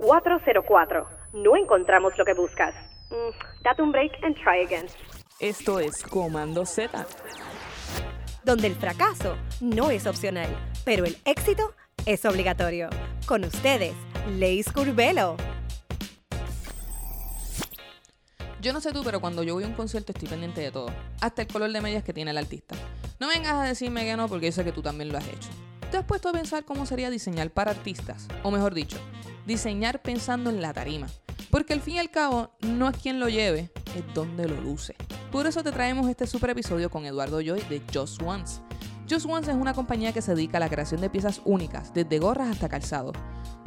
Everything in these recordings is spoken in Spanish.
404. No encontramos lo que buscas. Mm, date un break and try again. Esto es Comando Z. donde el fracaso no es opcional, pero el éxito es obligatorio. Con ustedes, Leis Curvelo. Yo no sé tú, pero cuando yo voy a un concierto estoy pendiente de todo. Hasta el color de medias que tiene el artista. No vengas a decirme que no porque yo sé que tú también lo has hecho. ¿Te has puesto a pensar cómo sería diseñar para artistas? O mejor dicho, diseñar pensando en la tarima. Porque al fin y al cabo, no es quien lo lleve, es donde lo luce. Por eso te traemos este super episodio con Eduardo Joy de Just Once. Just Once es una compañía que se dedica a la creación de piezas únicas, desde gorras hasta calzado.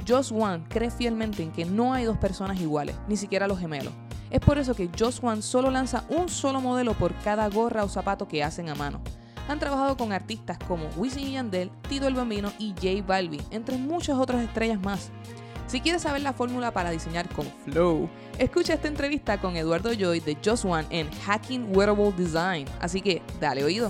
Just One cree fielmente en que no hay dos personas iguales, ni siquiera los gemelos. Es por eso que Just One solo lanza un solo modelo por cada gorra o zapato que hacen a mano. Han trabajado con artistas como Wisin y Yandel, Tito el Bambino y J Balvin, entre muchas otras estrellas más. Si quieres saber la fórmula para diseñar con Flow, escucha esta entrevista con Eduardo Joy de Just One en Hacking Wearable Design. Así que dale oído.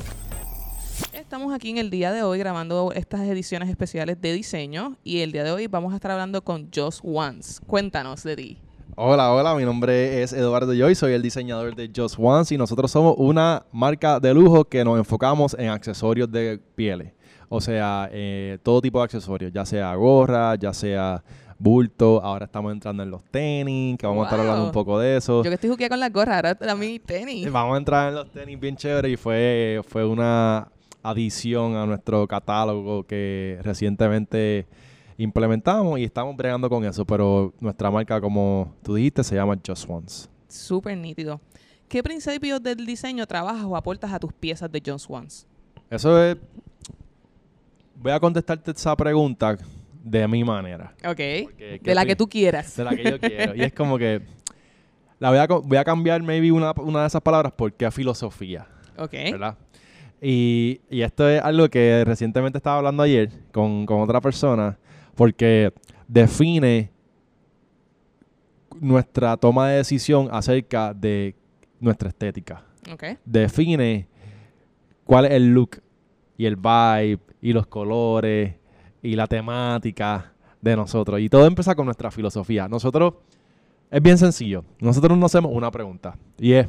Estamos aquí en el día de hoy grabando estas ediciones especiales de diseño y el día de hoy vamos a estar hablando con Just Once. Cuéntanos de. Hola, hola, mi nombre es Eduardo Joy, soy el diseñador de Just Once y nosotros somos una marca de lujo que nos enfocamos en accesorios de pieles. O sea, eh, todo tipo de accesorios, ya sea gorra, ya sea bulto, ahora estamos entrando en los tenis, que vamos a estar hablando un poco de eso. Yo que estoy juqueada con las gorras, ahora también tenis. Vamos a entrar en los tenis bien chévere y fue, fue una adición a nuestro catálogo que recientemente implementamos y estamos bregando con eso, pero nuestra marca, como tú dijiste, se llama Just Once. Súper nítido. ¿Qué principios del diseño trabajas o aportas a tus piezas de Just Once? Eso es... Voy a contestarte esa pregunta de mi manera. Ok. Porque, De la estoy- que tú quieras. De la que yo quiero. Y es como que... La voy a, voy a cambiar maybe una, una de esas palabras porque es filosofía. Ok. ¿verdad? Y, y esto es algo que recientemente estaba hablando ayer con, con otra persona, porque define nuestra toma de decisión acerca de nuestra estética. Ok. Define cuál es el look y el vibe y los colores y la temática de nosotros. Y todo empieza con nuestra filosofía. Nosotros, es bien sencillo. Nosotros nos hacemos una pregunta y es,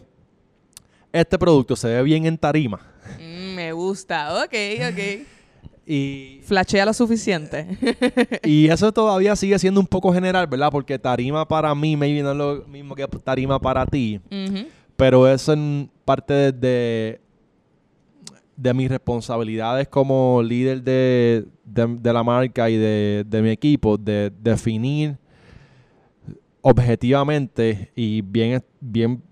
¿este producto se ve bien en tarima? Mm, me gusta. Ok, ok. Y, Flashea lo suficiente. y eso todavía sigue siendo un poco general, ¿verdad? Porque tarima para mí maybe no es lo mismo que tarima para ti. Pero eso en parte de, de mis responsabilidades como líder de, de- de la marca y de, de mi equipo, de definir objetivamente y bien, bien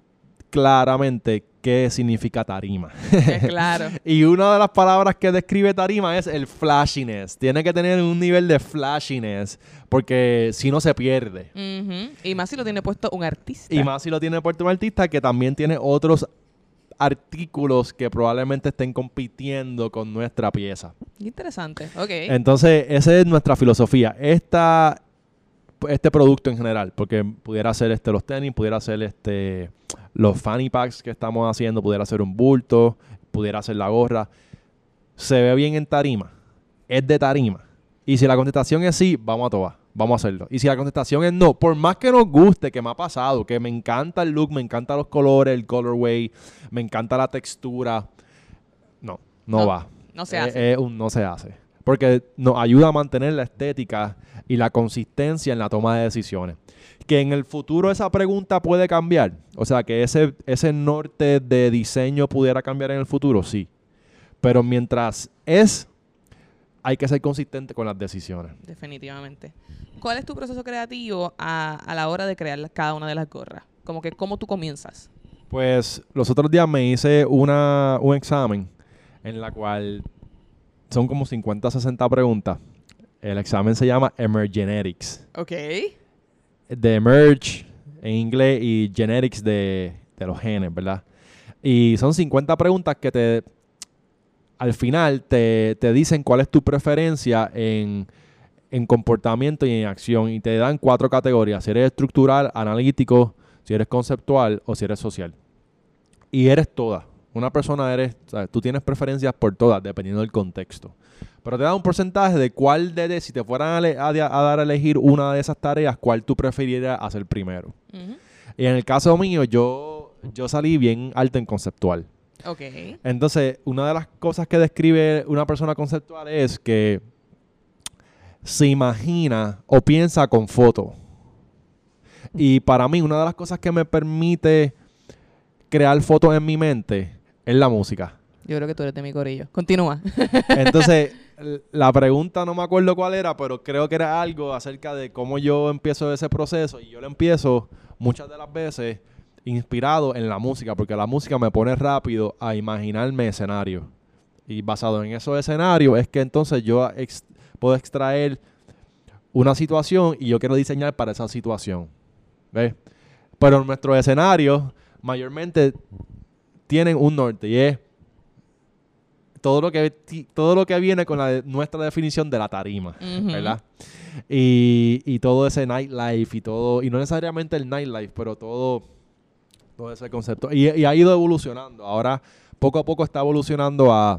claramente qué significa tarima. Claro. y una de las palabras que describe tarima es el flashiness. Tiene que tener un nivel de flashiness porque si no se pierde. Y más si lo tiene puesto un artista. Y más si lo tiene Puerto un artista que también tiene otros artículos que probablemente estén compitiendo con nuestra pieza. Interesante. Ok. Entonces, esa es nuestra filosofía. Esta, este producto en general, porque pudiera ser este, los tenis, pudiera ser este, los fanny packs que estamos haciendo, pudiera ser un bulto, pudiera ser la gorra. Se ve bien en tarima. Es de tarima. Y si la contestación es sí, vamos a tomar. Vamos a hacerlo. Y si la contestación es no, por más que nos guste, que me ha pasado, que me encanta el look, me encantan los colores, el colorway, me encanta la textura, no, no, No, va. no se Eh, hace. eh, un no se hace. Porque nos ayuda a mantener la estética y la consistencia en la toma de decisiones. Que en el futuro esa pregunta puede cambiar. O sea, que ese, ese norte de diseño pudiera cambiar en el futuro, sí. Pero mientras es, hay que ser consistente con las decisiones. Definitivamente. ¿Cuál es tu proceso creativo a, a la hora de crear cada una de las gorras? Como que, ¿cómo tú comienzas? Pues los otros días me hice una, un examen en la cual son como 50 60 preguntas. El examen se llama Emergenetics. Ok. De Emerge en inglés y Genetics de, de los genes, ¿verdad? Y son 50 preguntas que te al final te, te dicen cuál es tu preferencia en, en comportamiento y en acción. Y te dan cuatro categorías. Si eres estructural, analítico, si eres conceptual o si eres social. Y eres todas. Una persona eres, ¿sabes? tú tienes preferencias por todas, dependiendo del contexto. Pero te da un porcentaje de cuál de, si te fueran a, dar a elegir una de esas tareas, cuál tú preferirías hacer primero. Y en el caso mío, yo, yo salí bien alto en conceptual. Ok. Entonces, una de las cosas que describe una persona conceptual es que se imagina o piensa con foto. Y para mí, una de las cosas que me permite crear fotos en mi mente es la música. Yo creo que tú eres de mi corillo. Continúa. Entonces, la pregunta no me acuerdo cuál era, pero creo que era algo acerca de cómo yo empiezo ese proceso. Y yo lo empiezo muchas de las veces inspirado en la música, porque la música me pone rápido a imaginarme escenarios. Y basado en esos escenarios es que entonces yo ex- puedo extraer una situación y yo quiero diseñar para esa situación. ¿Ves? Pero nuestros escenarios mayormente tienen un norte y es todo lo que todo lo que viene con la de- nuestra definición de la tarima. ¿verdad? Y, y todo ese nightlife y todo, y no necesariamente el nightlife, pero todo, todo ese concepto. Y, y ha ido evolucionando. Ahora, poco a poco está evolucionando a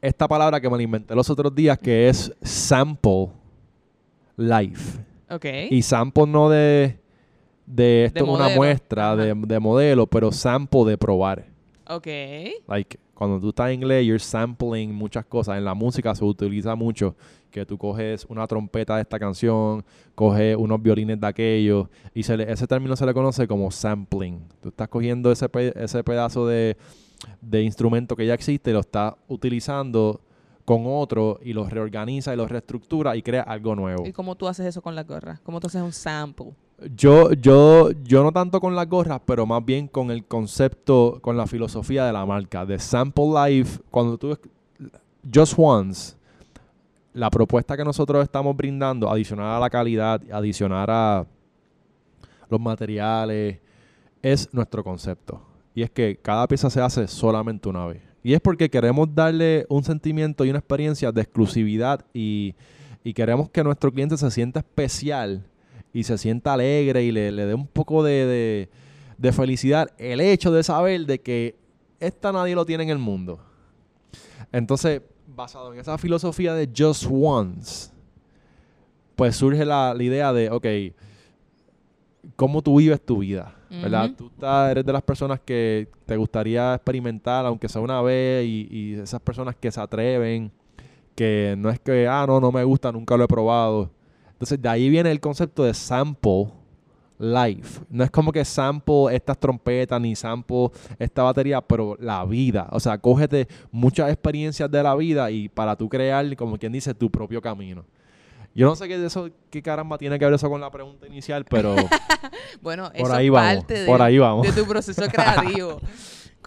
esta palabra que me la inventé los otros días, que es sample life. Ok. Y sample no de, de esto una modelo. muestra de, de modelo, pero sample de probar. Ok. Like, cuando tú estás en inglés, you're sampling muchas cosas. En la música se utiliza mucho que tú coges una trompeta de esta canción, coges unos violines de aquello, y se le- ese término se le conoce como sampling. Tú estás cogiendo ese, pe- ese pedazo de, de instrumento que ya existe lo estás utilizando con otro y lo reorganiza y lo reestructura y crea algo nuevo. ¿Y cómo tú haces eso con la gorra? ¿Cómo tú haces un sample? Yo, yo, yo no tanto con las gorras, pero más bien con el concepto, con la filosofía de la marca, de Sample Life. Cuando tú, Just Once, la propuesta que nosotros estamos brindando, adicionar a la calidad, adicionar a los materiales, es nuestro concepto. Y es que cada pieza se hace solamente una vez. Y es porque queremos darle un sentimiento y una experiencia de exclusividad y, y queremos que nuestro cliente se sienta especial y se sienta alegre y le, le dé un poco de, de- de felicidad el hecho de saber de que esta nadie lo tiene en el mundo. Entonces, basado en esa filosofía de just once, pues surge la, la idea de, ok, ¿cómo tú vives tu vida? ¿Verdad? Tú estás- eres de las personas que te gustaría experimentar, aunque sea una vez, y, y esas personas que se atreven, que no es que, ah, no, no me gusta, nunca lo he probado. Entonces, de ahí viene el concepto de sample life. No es como que sample estas trompetas ni sample esta batería, pero la vida. O sea, cógete muchas experiencias de la vida y para tú crear, como quien dice, tu propio camino. Yo no sé qué de eso, qué caramba tiene que ver eso con la pregunta inicial, pero Bueno, Por eso ahí es vamos, parte de, por ahí vamos. de tu proceso creativo.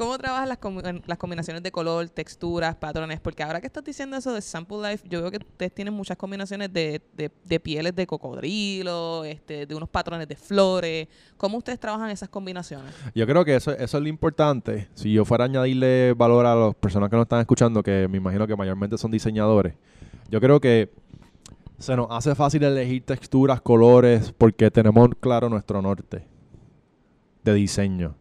¿Cómo trabajas las, combi- las combinaciones de color, texturas, patrones? Porque ahora que estás diciendo eso de Sample Life, yo veo que ustedes tienen muchas combinaciones de, de- de pieles de cocodrilo, este, de unos patrones de flores. ¿Cómo ustedes trabajan esas combinaciones? yo creo que eso, eso es lo importante. Si yo fuera a añadirle valor a las personas que nos están escuchando, que me imagino que mayormente son diseñadores, yo creo que se nos hace fácil elegir texturas, colores, porque tenemos claro nuestro norte de diseño.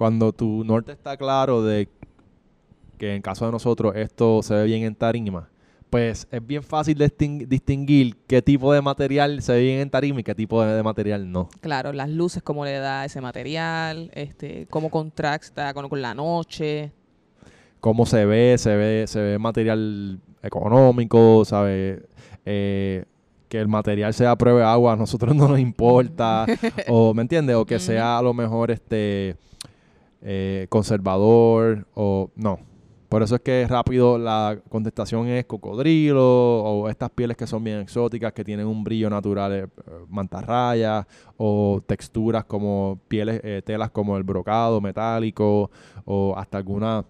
Cuando tu norte está claro de que en caso de nosotros esto se ve bien en tarima, pues es bien fácil distin- distinguir qué tipo de material se ve bien en tarima y qué tipo de, material no. Claro, las luces, cómo le da ese material, este, cómo contrasta con, con la noche. cómo se ve, se ve, se ve material económico, ¿sabes? Eh, que el material sea prueba de agua, a nosotros no nos importa, o ¿me entiendes? O que sea a lo mejor este eh, conservador, o no. Por eso es que rápido la contestación es cocodrilo, o estas pieles que son bien exóticas, que tienen un brillo natural, eh, mantarraya, o texturas como pieles, eh, telas como el brocado metálico, o hasta alguna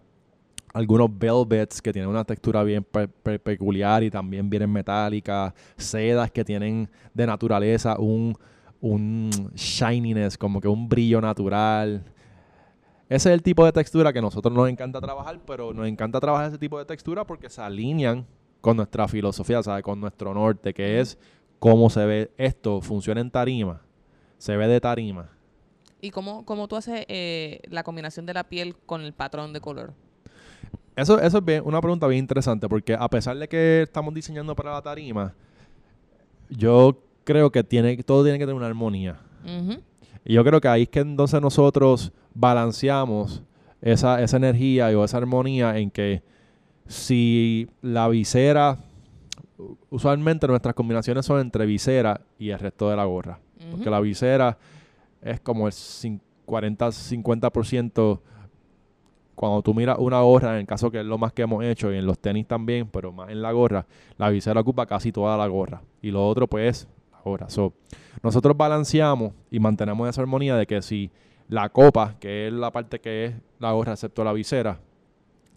algunos velvets que tienen una textura bien pe- peculiar y también vienen metálicas, sedas que tienen de naturaleza un, un shininess, como que un brillo natural. Ese es el tipo de textura que a nosotros nos encanta trabajar, pero nos encanta trabajar ese tipo de textura porque se alinean con nuestra filosofía, ¿sabes? con nuestro norte, que es cómo se ve esto, funciona en tarima, se ve de tarima. ¿Y cómo, cómo tú haces eh, la combinación de la piel con el patrón de color? Eso, eso es bien- una pregunta bien interesante porque a pesar de que estamos diseñando para la tarima, yo creo que tiene, todo tiene que tener una armonía. Y yo creo que ahí es que entonces nosotros balanceamos esa, esa energía o esa armonía en que si la visera, usualmente nuestras combinaciones son entre visera y el resto de la gorra. Porque la visera es como el cin- 40-50% cuando tú miras una gorra, en el caso que es lo más que hemos hecho, y en los tenis también, pero más en la gorra, la visera ocupa casi toda la gorra. Y lo otro, pues, la gorra. So, nosotros balanceamos y mantenemos esa armonía de que si la copa, que es la parte que es la gorra, excepto la visera,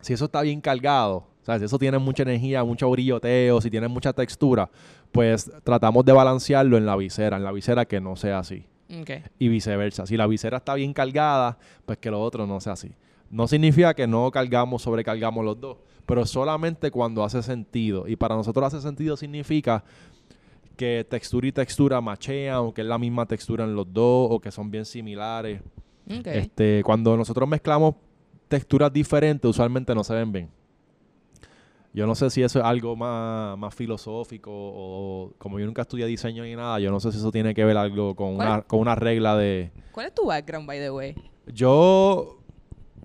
si eso está bien cargado, o sea, si eso tiene mucha energía, mucho brilloteo, si tiene mucha textura, pues tratamos de balancearlo en la visera, en la visera que no sea así y viceversa. Si la visera está bien cargada, pues que lo otro no sea así. No significa que no cargamos, sobrecargamos los dos, pero solamente cuando hace sentido. Y para nosotros hace sentido significa que textura y textura machean, o que es la misma textura en los dos, o que son bien similares. Este, cuando nosotros mezclamos texturas diferentes, usualmente no se ven bien. Yo no sé si eso es algo más, más filosófico o como yo nunca estudié diseño ni nada, yo no sé si eso tiene que ver algo con una, con una regla de... ¿Cuál es tu background, by the way? Yo,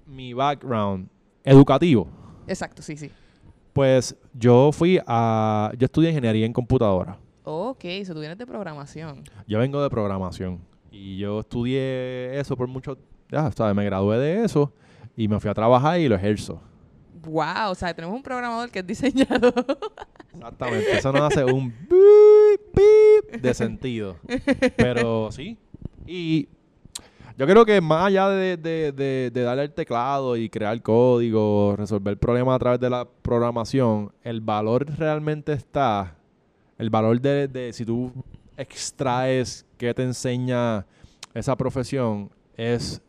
mi background educativo, Exacto, sí, sí. pues yo fui a... Yo estudié ingeniería en computadora. Ok, so tú vienes de programación. Yo vengo de programación y yo estudié eso por mucho... Ya, ¿sabes? Me gradué de eso y me fui a trabajar y lo ejerzo. Wow, o sea, tenemos un programador que es diseñador. Exactamente, eso nos hace un beep, beep de sentido. Pero sí. Y yo creo que más allá de, de, de- de darle el teclado y crear código, resolver problemas a través de la programación, el valor realmente está, el valor de, de si tú extraes qué te enseña esa profesión es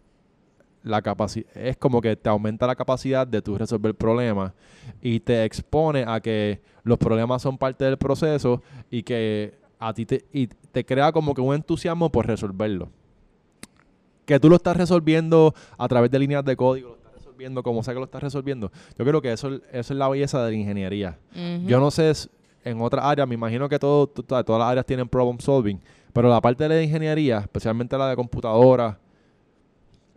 la capacidad, es como que te aumenta la capacidad de tú resolver problemas y te expone a que los problemas son parte del proceso y que a ti te, y te crea como que un entusiasmo por resolverlo. Que tú lo estás resolviendo a través de líneas de código, lo estás resolviendo como sea que lo estás resolviendo. Yo creo que eso, eso es la belleza de la ingeniería. Yo no sé en otras áreas, me imagino que todo, to- to- todas las áreas tienen problem solving, pero la parte de la ingeniería, especialmente la de computadora,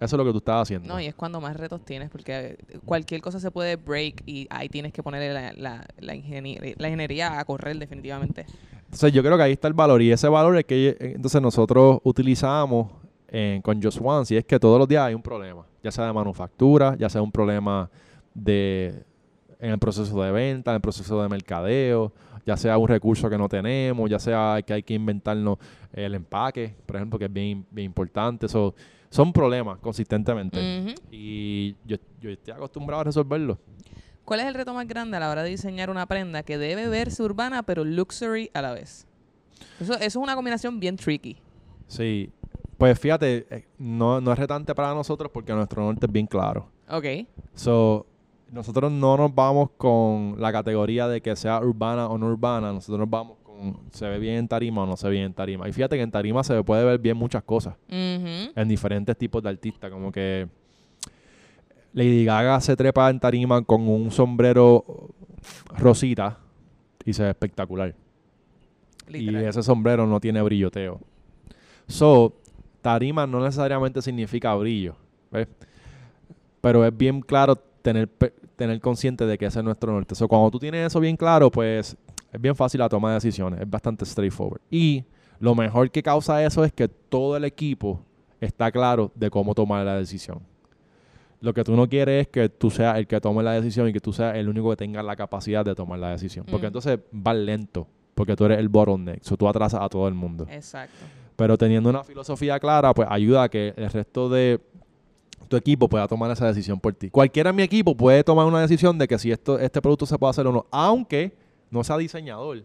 eso es lo que tú estás haciendo. No, y es cuando más retos tienes, porque cualquier cosa se puede break y ahí tienes que ponerle la, la, la, ingenie- la ingeniería a correr definitivamente. Entonces yo creo que ahí está el valor y ese valor es que entonces nosotros utilizamos eh, con Just Once y es que todos los días hay un problema, ya sea de manufactura, ya sea un problema de en el proceso de venta, en el proceso de mercadeo, ya sea un recurso que no tenemos, ya sea que hay que inventarnos el empaque, por ejemplo, que es bien, bien importante. So, son problemas consistentemente y yo, yo estoy acostumbrado a resolverlos. ¿Cuál es el reto más grande a la hora de diseñar una prenda que debe verse urbana pero luxury a la vez? Eso, eso es una combinación bien tricky. Sí, pues fíjate, eh, no, no es retante para nosotros porque nuestro norte es bien claro. Ok. So, nosotros no nos vamos con la categoría de que sea urbana o no urbana, nosotros nos vamos con se ve bien en tarima o no se ve bien en tarima. Y fíjate que en tarima se puede ver bien muchas cosas en diferentes tipos de artistas, como que Lady Gaga se trepa en tarima con un sombrero rosita y se ve espectacular. Literal. Y ese sombrero no tiene brilloteo. So, tarima no necesariamente significa brillo, ¿ves? Pero es bien claro tener, tener consciente de que ese es nuestro norte. So, cuando tú tienes eso bien claro, pues es bien fácil la toma de decisiones. Es bastante straightforward. Y lo mejor que causa eso es que todo el equipo está claro de cómo tomar la decisión. Lo que tú no quieres es que tú seas el que tome la decisión y que tú seas el único que tenga la capacidad de tomar la decisión. Porque Mm. entonces vas lento. Porque tú eres el bottleneck. So, tú atrasas a todo el mundo. Exacto. Pero teniendo una filosofía clara, pues ayuda a que el resto de tu equipo pueda tomar esa decisión por ti. Cualquiera en mi equipo puede tomar una decisión de que si esto, este producto se puede hacer o no, aunque no sea diseñador.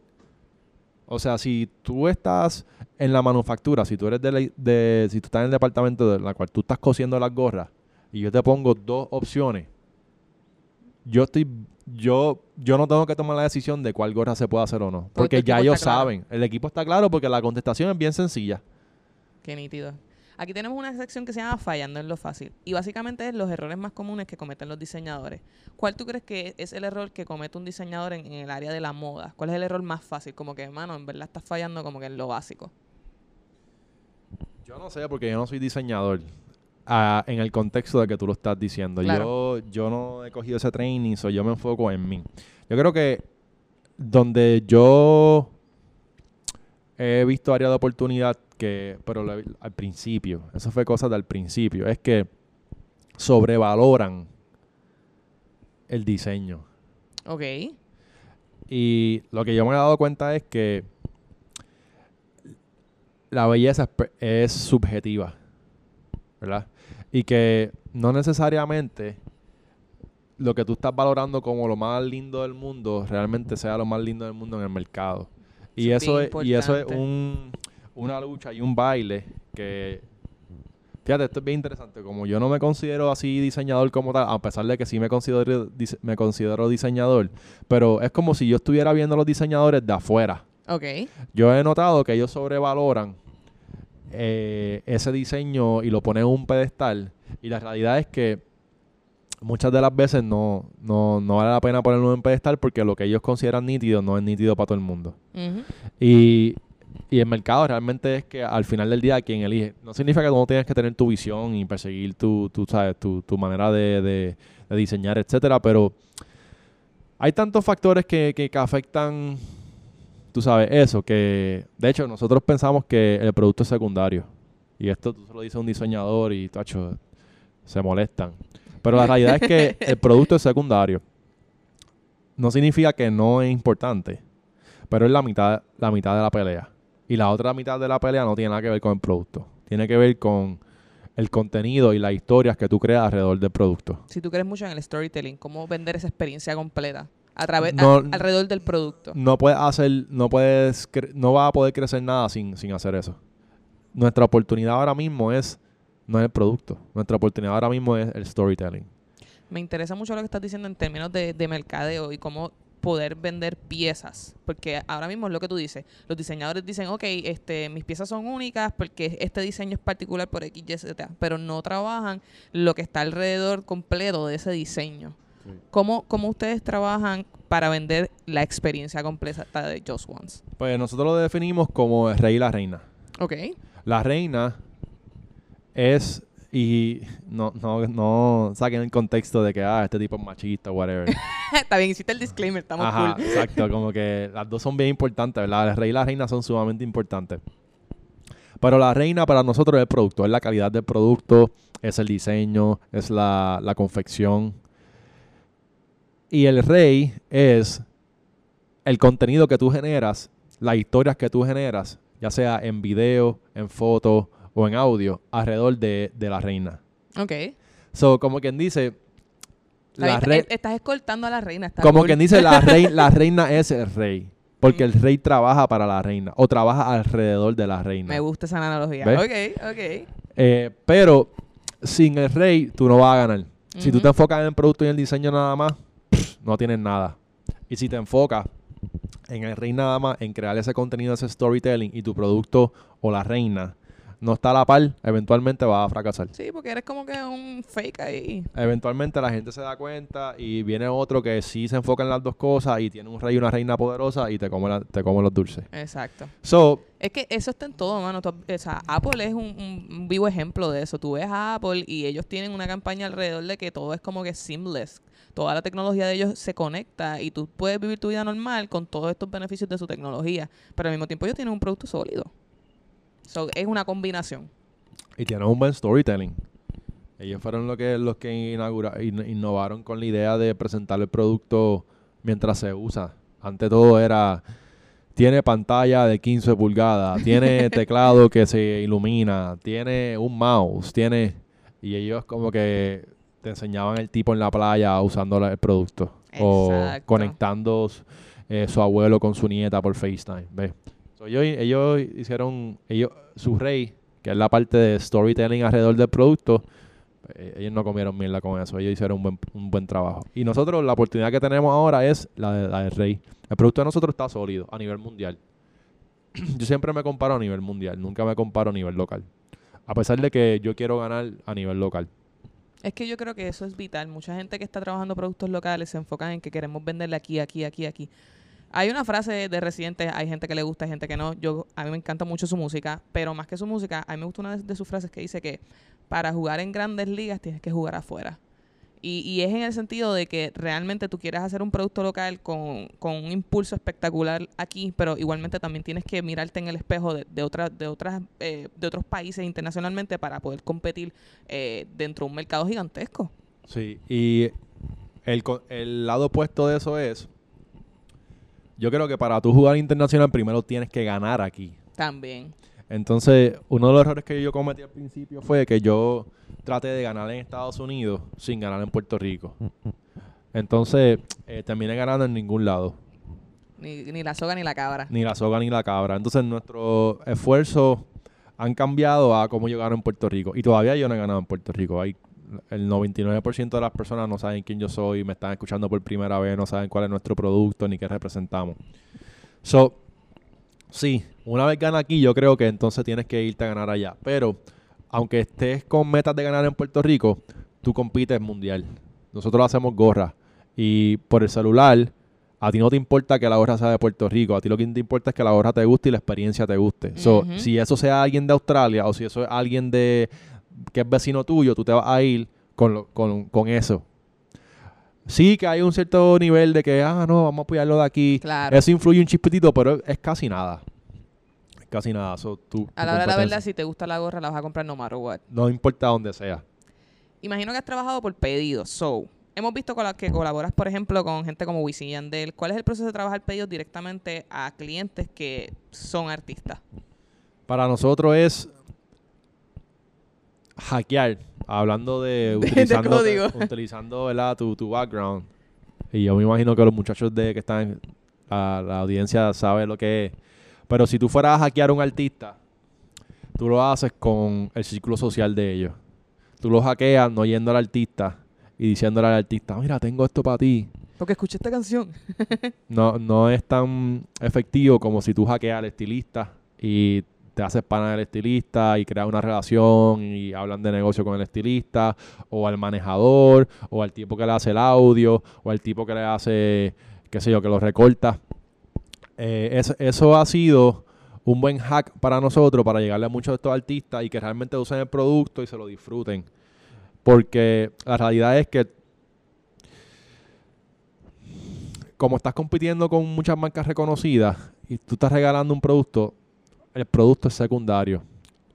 O sea, si tú estás en la manufactura, si tú eres de, la- de- si tú estás en el departamento de la cual tú estás cosiendo las gorras y yo te pongo dos opciones, yo estoy yo yo no tengo que tomar la decisión de cuál gorra se puede hacer o no, Porque ya ellos claro. saben. El equipo está claro porque la contestación es bien sencilla. Qué nítido. Aquí tenemos una sección que se llama Fallando en lo fácil. Y básicamente es los errores más comunes que cometen los diseñadores. ¿Cuál tú crees que es el error que comete un diseñador en, en el área de la moda? ¿Cuál es el error más fácil? Como que, mano, en verdad estás fallando como que en lo básico. Yo no sé porque yo no soy diseñador. ah, en el contexto de que tú lo estás diciendo. Claro. Yo, yo no he cogido ese training, so yo me enfoco en mí. Yo creo que donde yo he visto área de oportunidad que, pero lo al principio, eso fue cosa del principio, es que sobrevaloran el diseño. Ok. Y lo que yo me he dado cuenta es que la belleza es, subjetiva, ¿verdad? Y que no necesariamente lo que tú estás valorando como lo más lindo del mundo realmente sea lo más lindo del mundo en el mercado. Y Eso eso es y eso es un, una lucha y un baile que Fíjate, esto es bien interesante. Como yo no me considero así diseñador como tal, a pesar de que sí me considero, me considero diseñador, pero es como si yo estuviera viendo a los diseñadores de afuera. Ok. Yo he notado que ellos sobrevaloran eh, ese diseño y lo ponen en un pedestal. Y la realidad es que muchas de las veces no, no, no vale la pena ponerlo en un pedestal porque lo que ellos consideran nítido no es nítido para todo el mundo. Y, y el mercado realmente es que al final del día quien elige. No significa que tú no tienes que tener tu visión y perseguir tu, tu, sabes, tu, tu manera de, de- de diseñar, etcétera, pero hay tantos factores que, que, que afectan, tú sabes, eso, que de hecho nosotros pensamos que el producto es secundario. Y esto tú se lo dices a un diseñador y, tacho, se molestan. Pero la realidad es que el producto es secundario. No significa que no es importante, pero es la mitad, la mitad de la pelea. Y la otra mitad de la pelea no tiene nada que ver con el producto. Tiene que ver con el contenido y las historias que tú creas alrededor del producto. Si tú crees mucho en el storytelling, cómo vender esa experiencia completa a través a- alrededor del producto. No puedes hacer, no puedes, no vas a poder crecer nada sin, sin hacer eso. Nuestra oportunidad ahora mismo es, no es el producto. Nuestra oportunidad ahora mismo es el storytelling. Me interesa mucho lo que estás diciendo en términos de, de mercadeo y cómo poder vender piezas. Porque ahora mismo es lo que tú dices. Los diseñadores dicen, ok, este, mis piezas son únicas porque este diseño es particular por X, Y, Z. Pero no trabajan lo que está alrededor completo de ese diseño. ¿Cómo, ¿Cómo ustedes trabajan para vender la experiencia completa de Just Once? Pues nosotros lo definimos como el rey y la reina. Ok. La reina es y no, no, no saquen el contexto de que ah, este tipo es machista, whatever. Está bien, hiciste el disclaimer, estamos Ajá, cool. exacto, como que las dos son bien importantes, ¿verdad? El rey y la reina son sumamente importantes. Pero la reina para nosotros es el producto, es la calidad del producto, es el diseño, es la, la confección. Y el rey es el contenido que tú generas, las historias que tú generas, ya sea en video, en foto o en audio, alrededor de, de la reina. Ok. So, como quien dice, la estás- escoltando a la reina. está como cool. quien dice, la, rei- la reina es el rey. Porque el rey trabaja para la reina o trabaja alrededor de la reina. Me gusta esa analogía. ¿Ves? Ok, ok. Eh, pero sin el rey tú no vas a ganar. Si tú te enfocas en el producto y en el diseño nada más, pff, no tienes nada. Y si te enfocas en el rey nada más, en crear ese contenido, ese storytelling y tu producto o la reina no está a la par, eventualmente vas a fracasar. Sí, porque eres como que un fake ahí. Eventualmente la gente se da cuenta y viene otro que sí se enfoca en las dos cosas y tiene un rey y una reina poderosa y te come, la- te come los dulces. Exacto. So, Es que eso está en todo, mano. Tú- o sea, Apple es un, un- un vivo ejemplo de eso. Tú ves a Apple y ellos tienen una campaña alrededor de que todo es como que seamless. Toda la tecnología de ellos se conecta y tú puedes vivir tu vida normal con todos estos beneficios de su tecnología. Pero al mismo tiempo ellos tienen un producto sólido. So, es una combinación. y tienen un buen storytelling. Ellos fueron lo que, los que inaugura- in- innovaron con la idea de presentar el producto mientras se usa. Ante todo era, tiene pantalla de 15 pulgadas, tiene teclado que se ilumina, tiene un mouse, tiene... Y ellos como que te enseñaban el tipo en la playa usando el producto. O Exacto. conectando eh, su abuelo con su nieta por FaceTime. ¿ves? Ellos, hicieron, ellos, su rey, que es la parte de storytelling alrededor del producto, eh, ellos no comieron mierda con eso, ellos hicieron un buen, un buen trabajo. Y nosotros, la oportunidad que tenemos ahora es la, de, la del rey. El producto de nosotros está sólido a nivel mundial. Yo siempre me comparo a nivel mundial, nunca me comparo a nivel local. A pesar de que yo quiero ganar a nivel local. Es que yo creo que eso es vital. Mucha gente que está trabajando productos locales se enfocan en que queremos venderle aquí, aquí, aquí, aquí. Hay una frase de Residente, hay gente que le gusta, hay gente que no. Yo a mí me encanta mucho su música, pero más que su música, a mí me gusta una de, sus frases que dice que para jugar en grandes ligas tienes que jugar afuera. Y, y es en el sentido de que realmente tú quieres hacer un producto local con, con un impulso espectacular aquí, pero igualmente también tienes que mirarte en el espejo de, de, de, otras, eh, de otros países internacionalmente para poder competir eh, dentro de un mercado gigantesco. Sí, y el lado opuesto de eso es, yo creo que para tú jugar internacional primero tienes que ganar aquí. También. Entonces, uno de los errores que yo cometí al principio fue que yo traté de ganar en Estados Unidos sin ganar en Puerto Rico. Entonces, eh, terminé ganando en ningún lado. Ni, ni la soga ni la cabra. Ni la soga ni la cabra. Entonces, nuestros esfuerzos han cambiado a cómo yo gano en Puerto Rico. Y todavía yo no he ganado en Puerto Rico. Hay el 99% de las personas no saben quién yo soy, me están escuchando por primera vez, no saben cuál es nuestro producto ni qué representamos. So, sí, una vez gana aquí, yo creo que entonces tienes que irte a ganar allá. Pero, aunque estés con metas de ganar en Puerto Rico, tú compites mundial. Nosotros hacemos gorra. Y por el celular, a ti no te importa que la gorra sea de Puerto Rico. A ti lo que te importa es que la gorra te guste y la experiencia te guste. So, si eso sea alguien de Australia o si eso es alguien de que es vecino tuyo, tú te vas a ir con, lo- con, con eso. Sí que hay un cierto nivel de que, ah, no, vamos a apoyarlo de aquí. Claro. Eso influye un chispitito, pero es casi nada. Es casi nada. So, tú- A la hora de la verdad, si te gusta la gorra, la vas a comprar no matter what. No importa dónde sea. Imagino que has trabajado por pedidos. So, hemos visto con la que colaboras, por ejemplo, con gente como Wisin Yandel. ¿Cuál es el proceso de trabajar pedidos directamente a clientes que son artistas? Para nosotros es hackear, hablando de De- de utilizando, código. utilizando ¿verdad? Tu, tu background. Y yo me imagino que los muchachos de que están, la, la audiencia sabe lo que es. Pero si tú fueras a hackear a un artista, tú lo haces con el círculo social de ellos. Tú lo hackeas no yendo al artista y diciéndole al artista, mira, tengo esto para ti. Porque escuché esta canción. No, no es tan efectivo como si tú hackeas al estilista y te haces pana del estilista y creas una relación y hablan de negocio con el estilista o al manejador o al tipo que le hace el audio o al tipo que le hace, qué sé yo, que lo recorta. Eh, es- eso ha sido un buen hack para nosotros para llegarle a muchos de estos artistas y que realmente usen el producto y se lo disfruten. Porque la realidad es que como estás compitiendo con muchas marcas reconocidas y tú estás regalando un producto, el producto es secundario.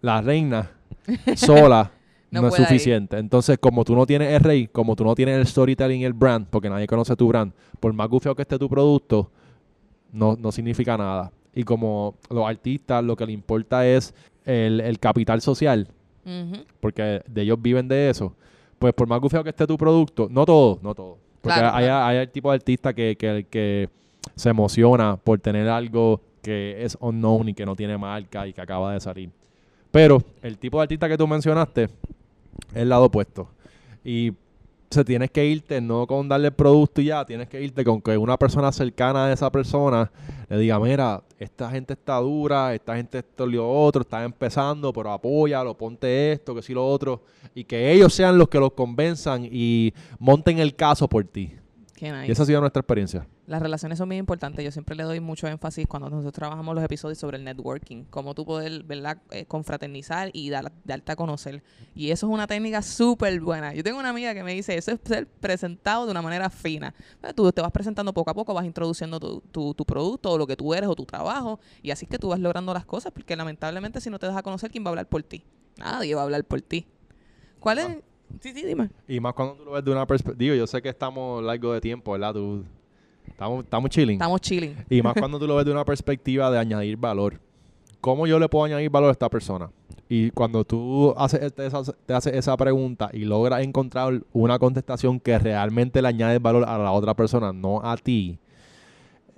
La reina sola No no, es ir. suficiente. Entonces, como tú no tienes el rey, como tú no tienes el storytelling y el brand, porque nadie conoce tu brand, por más gufio que esté tu producto, no, no significa nada. Y como los artistas lo que le importa es el, el capital social, porque de ellos viven de eso, pues por más gufio que esté tu producto, no todo, no todo. Porque Claro, hay, claro. hay el tipo de artista que, que, que se emociona por tener algo que es unknown y que no tiene marca y que acaba de salir. Pero el tipo de artista que tú mencionaste es el lado opuesto. Y se tienes que irte no con darle el producto y ya, tienes que irte con que una persona cercana a esa persona le diga, mira, esta gente está dura, esta gente esto lo otro, está empezando, pero apóyalo, ponte esto, que sí lo otro, y que ellos sean los que los convenzan y monten el caso por ti. Qué nice. Y esa ha sido nuestra experiencia. Las relaciones son bien importantes. Yo siempre le doy mucho énfasis cuando nosotros trabajamos los episodios sobre el networking, cómo tú poder, ¿verdad?, eh, confraternizar y dar, darte a conocer. Y eso es una técnica súper buena. Yo tengo una amiga que me dice, eso es ser presentado de una manera fina. Tú te vas presentando poco a poco, vas introduciendo tu, tu, tu producto o lo que tú eres o tu trabajo, y así es que tú vas logrando las cosas, porque lamentablemente si no te das a conocer, ¿quién va a hablar por ti? Nadie va a hablar por ti. ¿Cuál es? Sí, sí, dime. Y más cuando tú lo ves de una perspectiva, yo sé que estamos largo de tiempo, ¿verdad? Tú, estamos, estamos chilling. Estamos chilling. Y más cuando tú lo ves de una perspectiva de añadir valor. ¿Cómo yo le puedo añadir valor a esta persona? Y cuando tú haces te, esa- te haces esa pregunta y logras encontrar una contestación que realmente le añade valor a la otra persona, no a ti,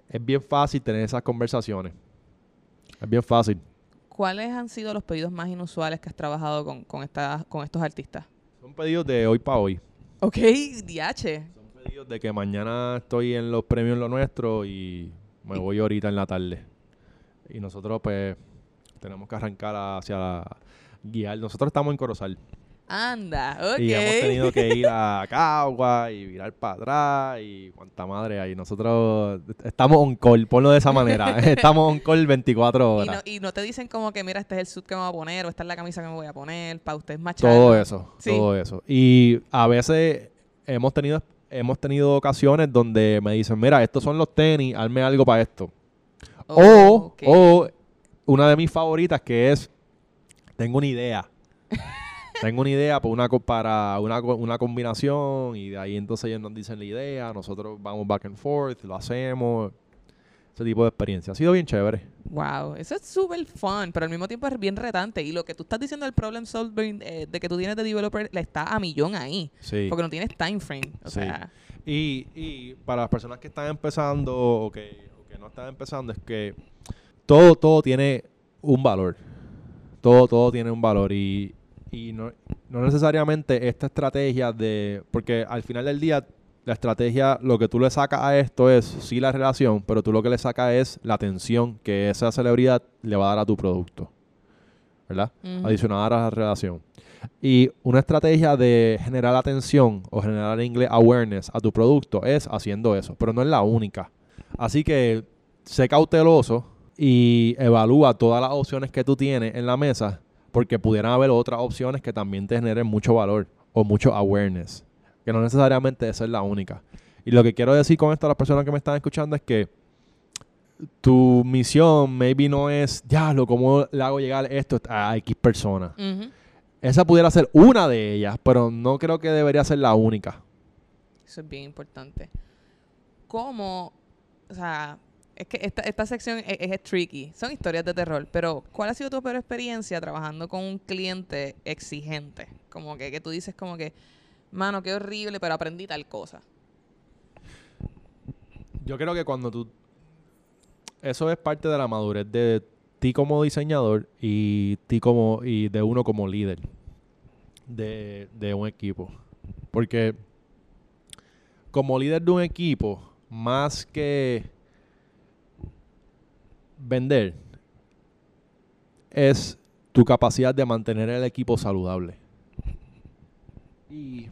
es bien fácil tener esas conversaciones. Es bien fácil. ¿Cuáles han sido los pedidos más inusuales que has trabajado con, con, con estos artistas? Son pedidos de hoy para hoy. Ok, DH. Son pedidos de que mañana estoy en los premios lo nuestro y me voy ahorita en la tarde. Y nosotros pues tenemos que arrancar hacia la- guiar. Nosotros estamos en Corozal. Anda, ok. Y hemos tenido que ir a Cagua y virar para atrás y cuánta madre hay. Nosotros estamos on call, ponlo de esa manera. estamos on call 24 Y horas. no, y no te dicen como que, mira, este es el suit que me voy a poner o esta es la camisa que me voy a poner para ustedes más todo eso, Sí. todo eso. Y a veces hemos tenido hemos tenido ocasiones donde me dicen, mira, estos son los tenis, hazme algo para esto. Oh, o, o una de mis favoritas que es, tengo una idea. tengo una idea para una, para una, una combinación y de ahí entonces ellos nos dicen la idea, nosotros vamos back and forth, lo hacemos. Ese tipo de experiencia. Ha sido bien chévere. Wow, eso es súper fun, pero al mismo tiempo es bien retante. Y lo que tú estás diciendo del problem solving eh, de que tú tienes de developer, le está a millón ahí. Sí. Porque no tienes time frame. O Sí. sea, Y, y para las personas que están empezando o que, o que no están empezando, es que todo, todo tiene un valor. Todo, todo tiene un valor. Y, y no, no necesariamente esta estrategia de. Porque al final del día, la estrategia, lo que tú le sacas a esto es sí la relación, pero tú lo que le sacas es la atención que esa celebridad le va a dar a tu producto. ¿Verdad? Ujú. Adicional a la relación. Y una estrategia de generar atención o generar en inglés awareness a tu producto es haciendo eso, pero no es la única. Así que sé cauteloso y evalúa todas las opciones que tú tienes en la mesa porque pudieran haber otras opciones que también te generen mucho valor o mucho awareness, que no necesariamente esa es la única. Y lo que quiero decir con esto a las personas que me están escuchando es que tu misión maybe no es, ya, lo cómo le hago llegar esto a X personas. Esa pudiera ser una de ellas, pero no creo que debería ser la única. eso es bien importante. ¿Cómo, o sea, es que esta, esta sección es, tricky, son historias de terror, pero ¿cuál ha sido tu peor experiencia trabajando con un cliente exigente? Como que, que tú dices como que, mano, qué horrible, pero aprendí tal cosa. Yo creo que cuando tú... Eso es parte de la madurez de ti como diseñador y ti como... y de uno como líder de, de un equipo. Porque como líder de un equipo, más que vender, es tu capacidad de mantener el equipo saludable. Y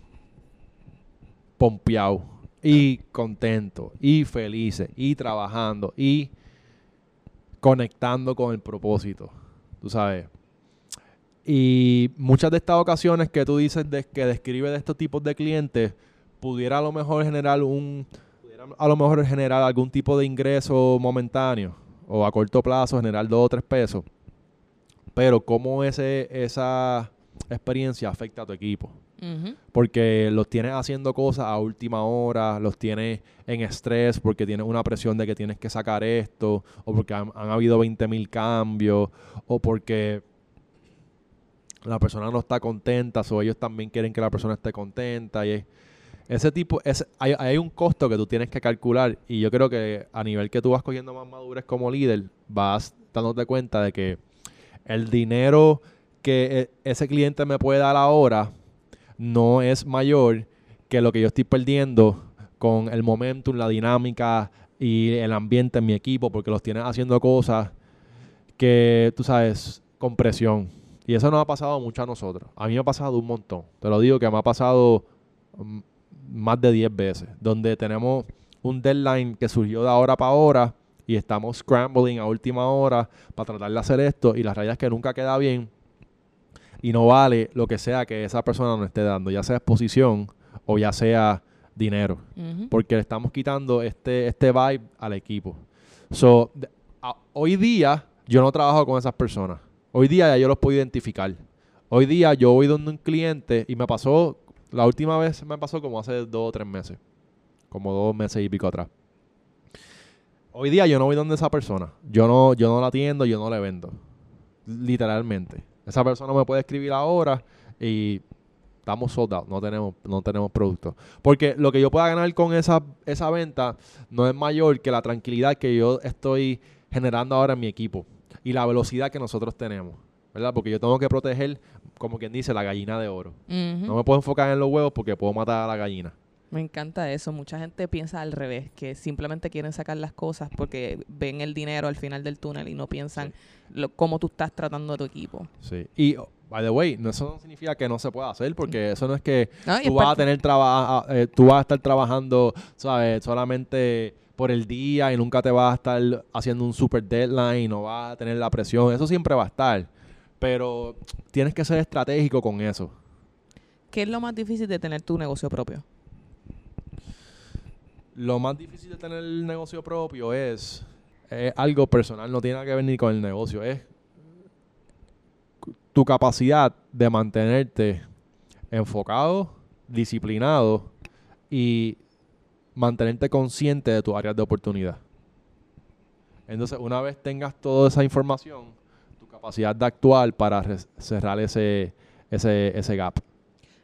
pompeado y contento y felices y trabajando y conectando con el propósito, tú sabes. Y muchas de estas ocasiones que tú dices que describe de estos tipos de clientes, pudiera a lo mejor generar un, a lo mejor generar algún tipo de ingreso momentáneo o a corto plazo generar dos o tres pesos. Pero cómo ese, esa experiencia afecta a tu equipo porque los tienes haciendo cosas a última hora, los tienes en estrés porque tienes una presión de que tienes que sacar esto, o porque han, han habido 20 mil cambios, o porque la persona no está contenta, o ellos también quieren que la persona esté contenta. Y es- ese tipo, es, hay, hay un costo que tú tienes que calcular, y yo creo que a nivel que tú vas cogiendo más madurez como líder, vas dándote cuenta de que el dinero que e- ese cliente me puede dar ahora no es mayor que lo que yo estoy perdiendo con el momentum, la dinámica y el ambiente en mi equipo, porque los tienes haciendo cosas que, tú sabes, con presión. Y eso nos ha pasado mucho a nosotros. A mí me ha pasado un montón. Te lo digo que me ha pasado mm, más de 10 veces, donde tenemos un deadline que surgió de ahora para ahora y estamos scrambling a última hora para tratar de hacer esto y la realidad es que nunca queda bien y no vale lo que sea que esa persona nos esté dando, ya sea exposición o ya sea dinero, porque le estamos quitando este, este vibe al equipo. So, de- a- hoy día yo no trabajo con esas personas. Hoy día ya yo los puedo identificar. Hoy día yo voy donde un cliente y me pasó, la última vez me pasó como hace dos o tres meses, como dos meses y pico atrás. Hoy día yo no voy donde esa persona. Yo no, yo no la atiendo, yo no le vendo. Literalmente. Esa persona me puede escribir ahora y estamos sold out, no tenemos, no tenemos producto. Porque lo que yo pueda ganar con esa, esa venta no es mayor que la tranquilidad que yo estoy generando ahora en mi equipo y la velocidad que nosotros tenemos. ¿Verdad? Porque yo tengo que proteger, como quien dice, la gallina de oro. No me puedo enfocar en los huevos porque puedo matar a la gallina. Me encanta eso. Mucha gente piensa al revés, que simplemente quieren sacar las cosas porque ven el dinero al final del túnel y no piensan lo, cómo tú estás tratando a tu equipo. Sí. Y, oh, by the way, eso no significa que no se pueda hacer, porque eso no es que No, es tú vas a tener trabajo, tú vas a estar trabajando, ¿sabes? Solamente por el día y nunca te vas a estar haciendo un super deadline, no vas a tener la presión. Eso siempre va a estar. Pero tienes que ser estratégico con eso. ¿Qué es lo más difícil de tener tu negocio propio? Lo más difícil de tener el negocio propio es, es algo personal, no tiene nada que ver ni con el negocio, es tu capacidad de mantenerte enfocado, disciplinado y mantenerte consciente de tus áreas de oportunidad. Entonces, una vez tengas toda esa información, capacidad de actuar para cerrar ese, ese, ese gap.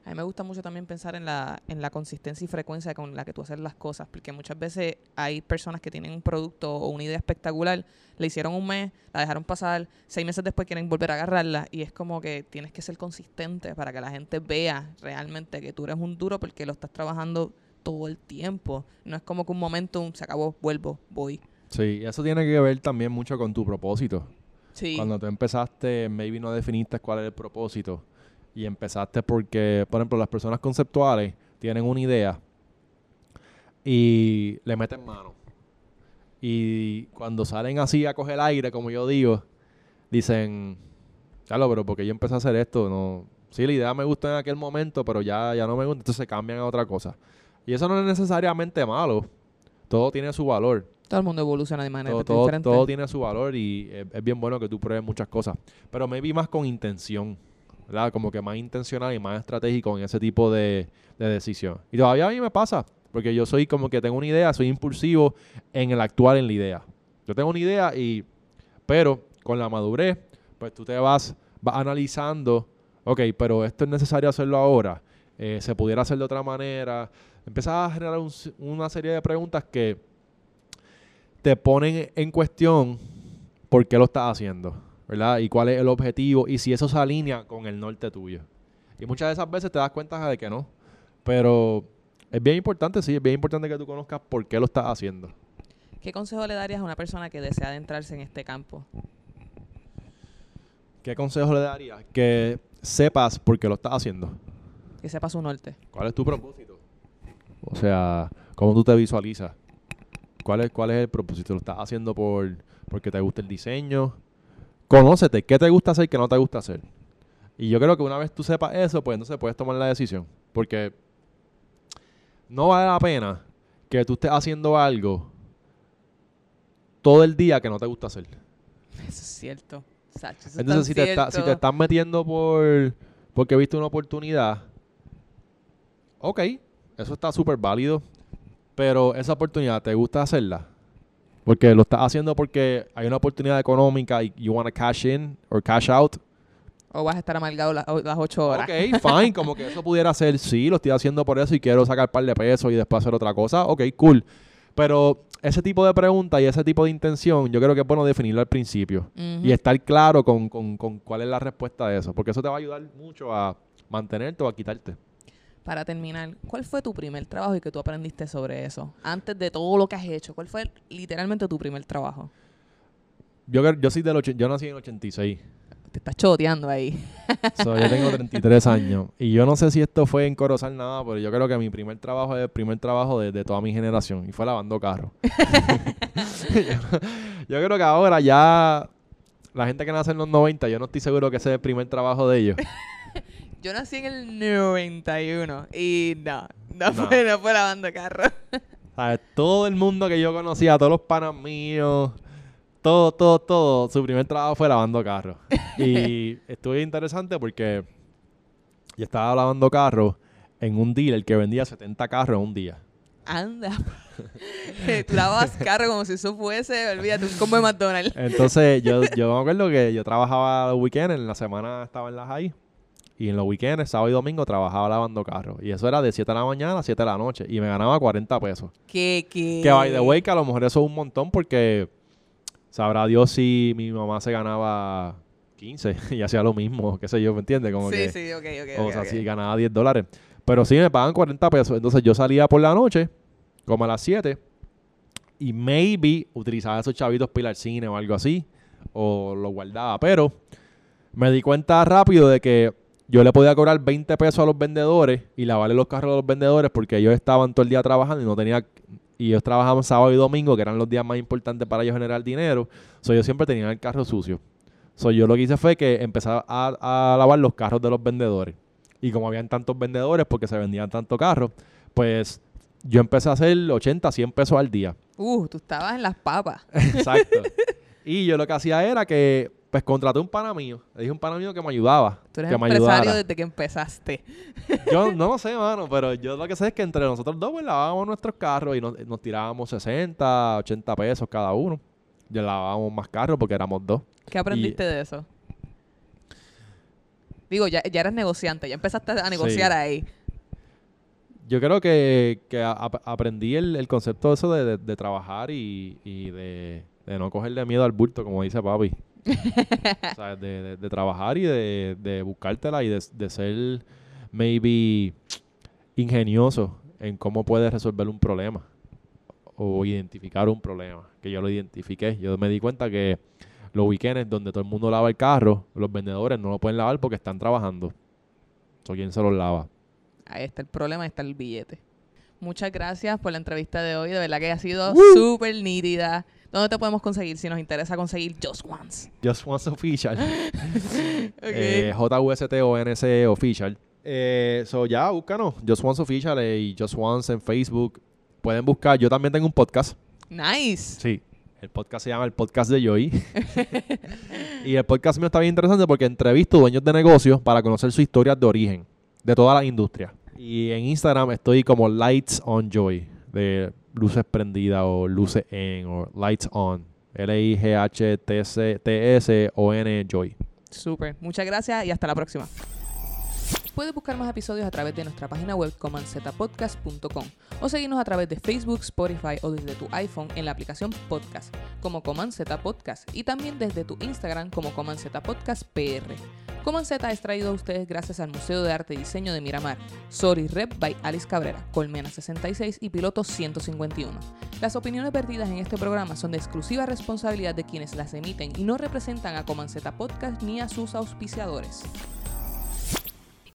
A mí me gusta mucho también pensar en la, en la consistencia y frecuencia con la que tú haces las cosas, porque muchas veces hay personas que tienen un producto o una idea espectacular, le hicieron un mes, la dejaron pasar, seis meses después quieren volver a agarrarla y es como que tienes que ser consistente para que la gente vea realmente que tú eres un duro porque lo estás trabajando todo el tiempo. No es como que un momento un, se acabó, vuelvo, voy. Sí, eso tiene que ver también mucho con tu propósito. Cuando tú empezaste, maybe no definiste cuál es el propósito. Y empezaste porque, por ejemplo, las personas conceptuales tienen una idea y le meten mano. Y cuando salen así a coger aire, como yo digo, dicen, claro, pero porque yo empecé a hacer esto, no. Sí, la idea me gustó en aquel momento, pero ya, ya no me gusta, entonces cambian a otra cosa. Y eso no es necesariamente malo. Todo tiene su valor Todo el mundo evoluciona de manera todo, todo- diferente. todo tiene su valor y es, es bien bueno que tú pruebes muchas cosas. Pero me vi más con intención, ¿verdad? Como que más intencional y más estratégico en ese tipo de, de decisión. Y todavía a mí me pasa, porque yo soy como que tengo una idea, soy impulsivo en el actuar en la idea. Yo tengo una idea y, pero con la madurez, pues tú te vas, vas analizando, ok, pero esto es necesario hacerlo ahora, eh, se pudiera hacer de otra manera. Empiezas a generar un una serie de preguntas que te ponen en cuestión por qué lo estás haciendo, ¿verdad? Y cuál es el objetivo y si eso se alinea con el norte tuyo. Y muchas de esas veces te das cuenta de que no. Pero es bien importante, sí, es bien importante que tú conozcas por qué lo estás haciendo. ¿Qué consejo le darías a una persona que desea adentrarse en este campo? ¿Qué consejo le darías? Que sepas por qué lo estás haciendo. Que sepa su norte. ¿Cuál es tu propósito? O sea, ¿cómo tú te visualizas? ¿Cuál es, cuál es el propósito? ¿Lo estás haciendo por porque te gusta el diseño? Conócete, ¿qué te gusta hacer, qué no te gusta hacer? Y yo creo que una vez tú sepas eso, pues entonces puedes tomar la decisión. Porque no vale la pena que tú estés haciendo algo todo el día que no te gusta hacer. Eso es cierto. Sacho, eso es Entonces, si te, está- si te estás metiendo por porque viste una oportunidad, ok, eso está súper válido, pero esa oportunidad, ¿te gusta hacerla? Porque lo estás haciendo porque hay una oportunidad económica y you want to cash in or cash out. O vas a estar amargado las, las ocho horas. Ok, fine, como que eso pudiera ser, sí, lo estoy haciendo por eso y quiero sacar un par de pesos y después hacer otra cosa. Ok, cool. Pero ese tipo de pregunta y ese tipo de intención, yo creo que es bueno definirlo al principio y estar claro con, con- con cuál es la respuesta de eso, porque eso te va a ayudar mucho a mantenerte o a quitarte. Para terminar, ¿cuál fue tu primer trabajo y que tú aprendiste sobre eso? Antes de todo lo que has hecho, ¿cuál fue literalmente tu primer trabajo? Yo, yo soy del ochen- yo nací en el 86, Te estás choteando ahí. so, yo tengo 33 años y yo no sé si esto fue en Corozal nada, pero yo creo que mi primer trabajo es el primer trabajo de, de toda mi generación y fue lavando carros. yo, yo creo que ahora ya la gente que nace en los 90, yo no estoy seguro que ese es el primer trabajo de ellos. Yo nací en el 91 y no, no, No. Fue, no fue lavando carro. ¿Sabes? Todo el mundo que yo conocía, todos los panas míos, todo, todo, todo, su primer trabajo fue lavando carros. Y estuvo interesante porque yo estaba lavando carros en un dealer que vendía 70 carros en un día. Anda. tú lavabas carro como si eso fuese, olvídate, un combo de McDonald's. Entonces, yo, yo me acuerdo que yo trabajaba los weekends, en la semana estaba en la high. Y en los weekends, sábado y domingo, trabajaba lavando carros. Y eso era de 7 de la mañana a 7 de la noche. Y me ganaba 40 pesos. Que, que... Que by the way, que a lo mejor eso es un montón porque sabrá Dios si mi mamá se ganaba 15 y hacía lo mismo, qué sé yo, ¿me entiendes? Como Sí, que, sí, ok, ok. o sea, si ganaba 10 dólares. Pero sí me pagan 40 pesos. Entonces yo salía por la noche, como a las 7, y maybe utilizaba esos chavitos para ir al cine o algo así, o los guardaba. Pero me di cuenta rápido de que yo le podía cobrar 20 pesos a los vendedores y lavarle los carros a los vendedores porque ellos estaban todo el día trabajando y no tenía y ellos trabajaban sábado y domingo, que eran los días más importantes para ellos generar dinero. So, yo siempre tenía el carro sucio. So, yo lo que hice fue que empecé a, a lavar los carros de los vendedores. Y como habían tantos vendedores, porque se vendían tantos carros, pues yo empecé a hacer 80, 100 pesos al día. Uh, tú estabas en las papas. Exacto. y yo lo que hacía era que, pues, contraté un pana mío. Le dije a un pana mío que me ayudaba. Tú eres que me empresario ayudara. desde que empezaste. Yo no lo sé, mano, pero yo lo que sé es que entre nosotros dos, pues, lavábamos nuestros carros y nos, nos tirábamos 60, 80 pesos cada uno. Ya lavábamos más carros porque éramos dos. ¿Qué aprendiste de eso? Digo, ya, ya eres negociante, ya empezaste a negociar Sí. ahí. Yo creo que, que a- ap- aprendí el, el concepto de eso de, de- de trabajar y, y de, de no cogerle miedo al bulto, como dice papi. o sea, de, de- de trabajar y de, de buscártela y de, ser, maybe, ingenioso en cómo puedes resolver un problema o identificar un problema. Que yo lo identifiqué. Yo me di cuenta que los weekends donde todo el mundo lava el carro, los vendedores no lo pueden lavar porque están trabajando. So, ¿Quién se los lava? Ahí está el problema, ahí está el billete. Muchas gracias por la entrevista de hoy. De verdad que ha sido súper nítida. ¿Dónde te podemos conseguir si nos interesa conseguir Just Once? Just Once Official. Ok. Eh, JUST-ONC Official. Eh, so ya, búscanos. Just Once Official eh, y Just Once en Facebook. Pueden buscar. Yo también tengo un podcast. nice. Sí. El podcast se llama El Podcast de Joy. y el podcast mío está bien interesante porque entrevisto dueños de negocios para conocer sus historias de origen de todas las industrias. Y en Instagram estoy como Lights on Joy, de luces prendidas o luces en o Lights on. L-I-G-H-T-S-O-N Joy. Súper. Muchas gracias y hasta la próxima. Puedes buscar más episodios a través de nuestra página web comanzetapodcast.com o seguirnos a través de Facebook, Spotify o desde tu iPhone en la aplicación Podcast como Coman Podcast y también desde tu Instagram como Coman Podcast PR. Coman es traído a ustedes gracias al Museo de Arte y Diseño de Miramar, Sorry Rep by Alice Cabrera, Colmena 66 y Piloto 151. Las opiniones vertidas en este programa son de exclusiva responsabilidad de quienes las emiten y no representan a Coman Podcast ni a sus auspiciadores.